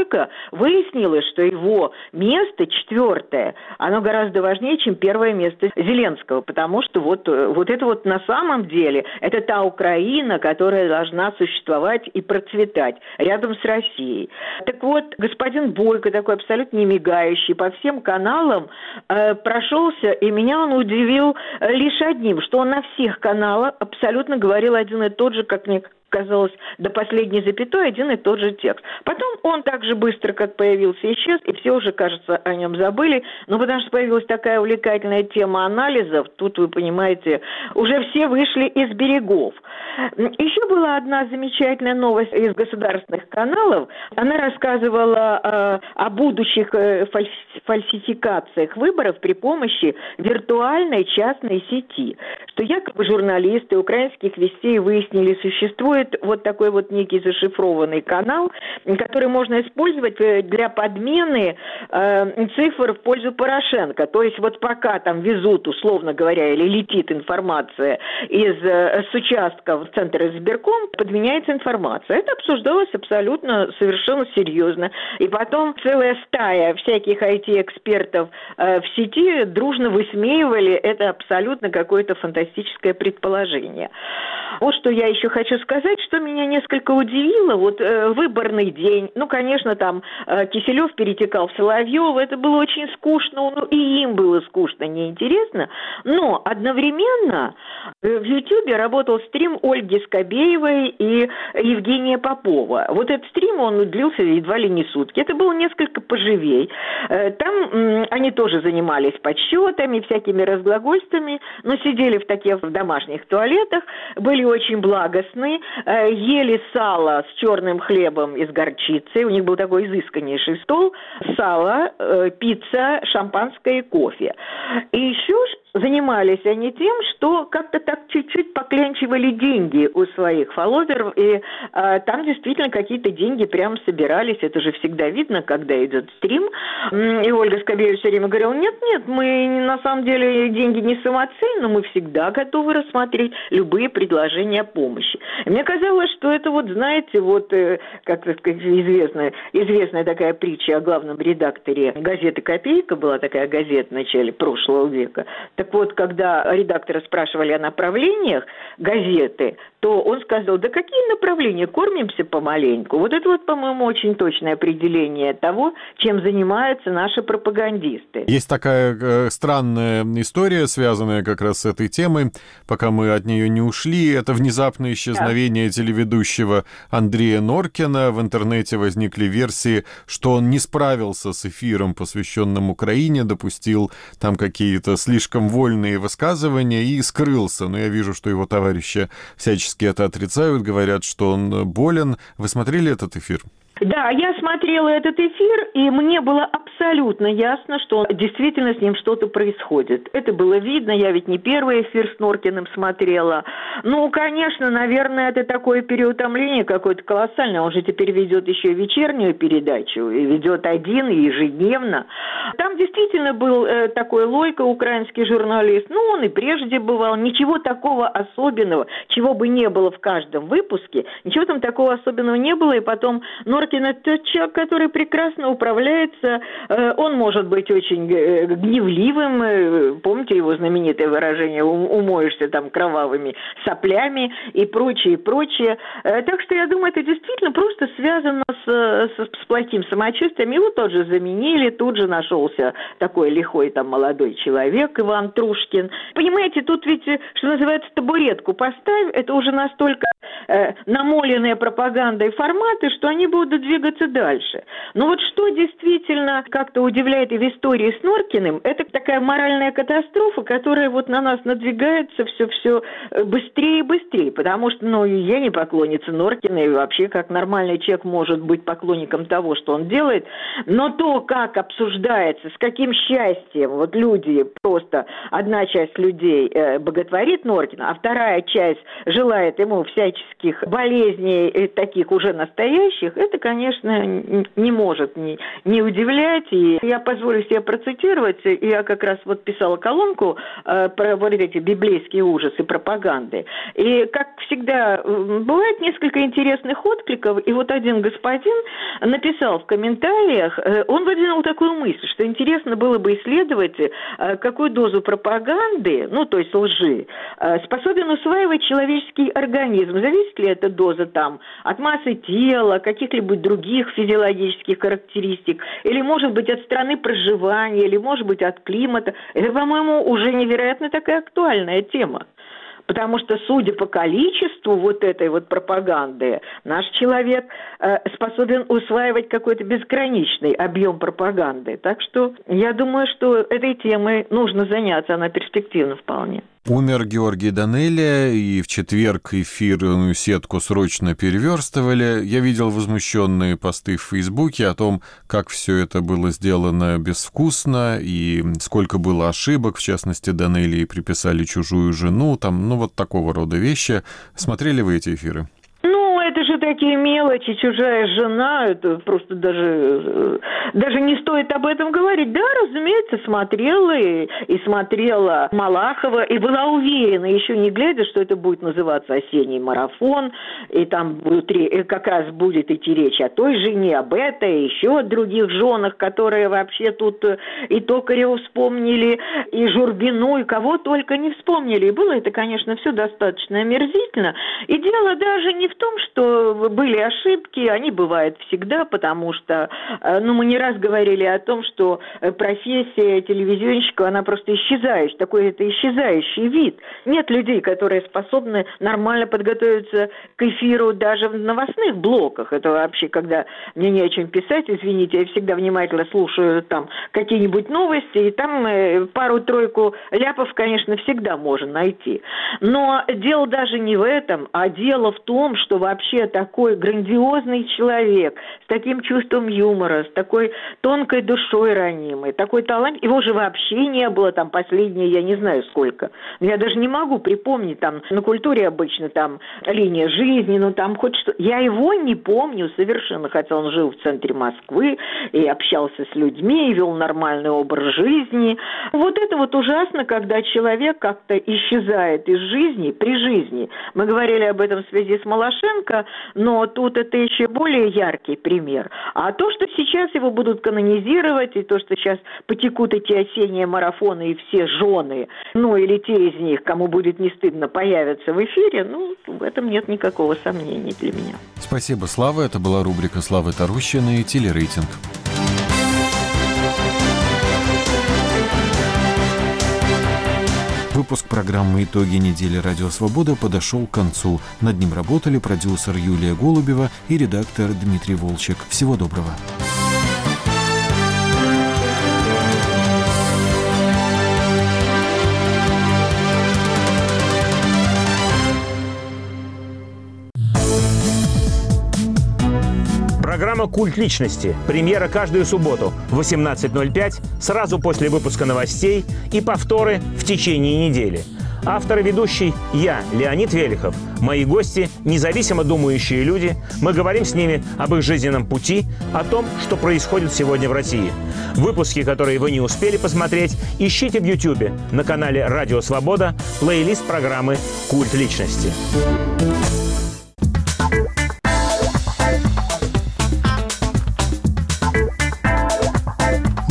выяснилось, что его место четвертое, оно гораздо важнее, чем первое место Зеленского, потому что вот, вот это вот на самом деле, это та Украина, которая должна существовать и процветать рядом с Россией. Так вот, господин Бойко, такой абсолютно не мигающий, по всем каналам э, прошелся, и меня он удивил лишь одним, что он на всех каналах абсолютно говорил один и тот же, как мне казалось, до последней запятой один и тот же текст. Потом он так же быстро, как появился, исчез, и все уже, кажется, о нем забыли. Но потому что появилась такая увлекательная тема анализов, тут, вы понимаете, уже все вышли из берегов. Еще была одна замечательная новость из государственных каналов. Она рассказывала э, о будущих э, фальсификациях выборов при помощи виртуальной частной сети. Что якобы журналисты украинских вестей выяснили, существует существует вот такой вот некий зашифрованный канал, который можно использовать э, для подмены э, цифр в пользу Порошенко. То есть вот пока там везут, условно говоря, или летит информация из э, с участка в центр избирком, подменяется информация. Это обсуждалось абсолютно совершенно серьезно. И потом целая стая всяких IT-экспертов э, в сети дружно высмеивали это абсолютно какое-то фантастическое предположение. Вот что я еще хочу сказать сказать, что меня несколько удивило, вот э, выборный день, ну, конечно, там э, Киселев перетекал в Соловьев, это было очень скучно, ну, и им было скучно, неинтересно, но одновременно э, в Ютьюбе работал стрим Ольги Скобеевой и Евгения Попова. Вот этот стрим, он длился едва ли не сутки, это было несколько поживей. Э, там э, они тоже занимались подсчетами, всякими разглагольствами, но сидели в таких в домашних туалетах, были очень благостны, ели сало с черным хлебом из горчицы. У них был такой изысканнейший стол. Сало, э, пицца, шампанское и кофе. И еще занимались они тем, что как-то так чуть-чуть поклянчивали деньги у своих фолловеров, и э, там действительно какие-то деньги прям собирались, это же всегда видно, когда идет стрим. И Ольга Скобеева все время говорила, нет-нет, мы на самом деле деньги не самоцель, но мы всегда готовы рассмотреть любые предложения помощи. И мне казалось, что это вот, знаете, вот, э, как известная, известная такая притча о главном редакторе газеты «Копейка», была такая газета в начале прошлого века, так вот, когда редактора спрашивали о направлениях газеты, то он сказал, да какие направления, кормимся помаленьку. Вот это вот, по-моему, очень точное определение того, чем занимаются наши пропагандисты. Есть такая э, странная история, связанная как раз с этой темой, пока мы от нее не ушли. Это внезапное исчезновение да. телеведущего Андрея Норкина. В интернете возникли версии, что он не справился с эфиром, посвященным Украине, допустил там какие-то слишком вольные высказывания и скрылся. Но я вижу, что его товарищи всячески это отрицают, говорят, что он болен. Вы смотрели этот эфир? Да, я смотрела этот эфир, и мне было абсолютно ясно, что действительно с ним что-то происходит. Это было видно, я ведь не первый эфир с Норкиным смотрела. Ну, конечно, наверное, это такое переутомление какое-то колоссальное. Он же теперь ведет еще вечернюю передачу, и ведет один, и ежедневно. Там действительно был э, такой Лойко, украинский журналист. Ну, он и прежде бывал. Ничего такого особенного, чего бы не было в каждом выпуске, ничего там такого особенного не было. И потом Норкин Маркин – это человек, который прекрасно управляется. Э, он может быть очень э, гневливым. Э, помните его знаменитое выражение «умоешься там кровавыми соплями» и прочее, и прочее. Так что я думаю, это действительно просто связано с, с, с плохим самочувствием. Его тоже заменили, тут же нашелся такой лихой там молодой человек Иван Трушкин. Понимаете, тут ведь, что называется, табуретку поставь, это уже настолько э, намоленные пропагандой форматы, что они будут двигаться дальше. Но вот что действительно как-то удивляет и в истории с Норкиным, это такая моральная катастрофа, которая вот на нас надвигается все-все э, быстрее и быстрее, потому что, ну, я не поклонница Норкина, и вообще как нормальный человек может быть поклонником того, что он делает, но то, как обсуждается, с каким счастьем вот люди, просто одна часть людей э, боготворит Норкина, а вторая часть желает ему всяческих болезней, э, таких уже настоящих, это, конечно, не может не, не удивлять. И я позволю себе процитировать. Я как раз вот писала колонку э, про вот эти библейские ужасы пропаганды. И, как всегда, бывает несколько интересных откликов. И вот один господин написал в комментариях, э, он выдвинул такую мысль, что интересно было бы исследовать, э, какую дозу пропаганды, ну, то есть лжи, э, способен усваивать человеческий организм. Зависит ли эта доза там от массы тела, каких-либо быть, других физиологических характеристик, или, может быть, от страны проживания, или, может быть, от климата. Это, по-моему, уже невероятно такая актуальная тема. Потому что, судя по количеству вот этой вот пропаганды, наш человек э, способен усваивать какой-то безграничный объем пропаганды. Так что я думаю, что этой темой нужно заняться, она перспективна вполне. Умер Георгий Данелия, и в четверг эфирную сетку срочно переверстывали. Я видел возмущенные посты в Фейсбуке о том, как все это было сделано безвкусно, и сколько было ошибок, в частности, Данелии приписали чужую жену, там, ну, вот такого рода вещи. Смотрели вы эти эфиры? же такие мелочи, чужая жена, это просто даже, э, даже не стоит об этом говорить. Да, разумеется, смотрела и, и смотрела Малахова, и была уверена, еще не глядя, что это будет называться осенний марафон, и там внутри и как раз будет идти речь о той жене, об этой, еще о других женах, которые вообще тут э, и Токареву вспомнили, и Журбину, и кого только не вспомнили. И было это, конечно, все достаточно омерзительно. И дело даже не в том, что были ошибки, они бывают всегда, потому что, э, ну, мы не раз говорили о том, что э, профессия телевизионщика, она просто исчезающая, такой это исчезающий вид. Нет людей, которые способны нормально подготовиться к эфиру даже в новостных блоках. Это вообще, когда мне не о чем писать, извините, я всегда внимательно слушаю там какие-нибудь новости, и там э, пару-тройку ляпов, конечно, всегда можно найти. Но дело даже не в этом, а дело в том, что вообще вообще такой грандиозный человек, с таким чувством юмора, с такой тонкой душой ранимой, такой талант. Его же вообще не было там последние, я не знаю сколько. Я даже не могу припомнить, там на культуре обычно там линия жизни, ну там хоть что. Я его не помню совершенно, хотя он жил в центре Москвы и общался с людьми, и вел нормальный образ жизни. Вот это вот ужасно, когда человек как-то исчезает из жизни при жизни. Мы говорили об этом в связи с Малашенко, но тут это еще более яркий пример. А то, что сейчас его будут канонизировать, и то, что сейчас потекут эти осенние марафоны, и все жены, ну или те из них, кому будет не стыдно, появятся в эфире, ну, в этом нет никакого сомнения для меня. Спасибо, Слава. Это была рубрика Славы Тарущина и телерейтинг. Выпуск программы «Итоги недели Радио Свобода» подошел к концу. Над ним работали продюсер Юлия Голубева и редактор Дмитрий Волчек. Всего доброго. Программа «Культ личности». Премьера каждую субботу в 18.05, сразу после выпуска новостей и повторы в течение недели. Автор и ведущий – я, Леонид Велихов. Мои гости – независимо думающие люди. Мы говорим с ними об их жизненном пути, о том, что происходит сегодня в России. Выпуски, которые вы не успели посмотреть, ищите в YouTube на канале «Радио Свобода» плейлист программы «Культ личности».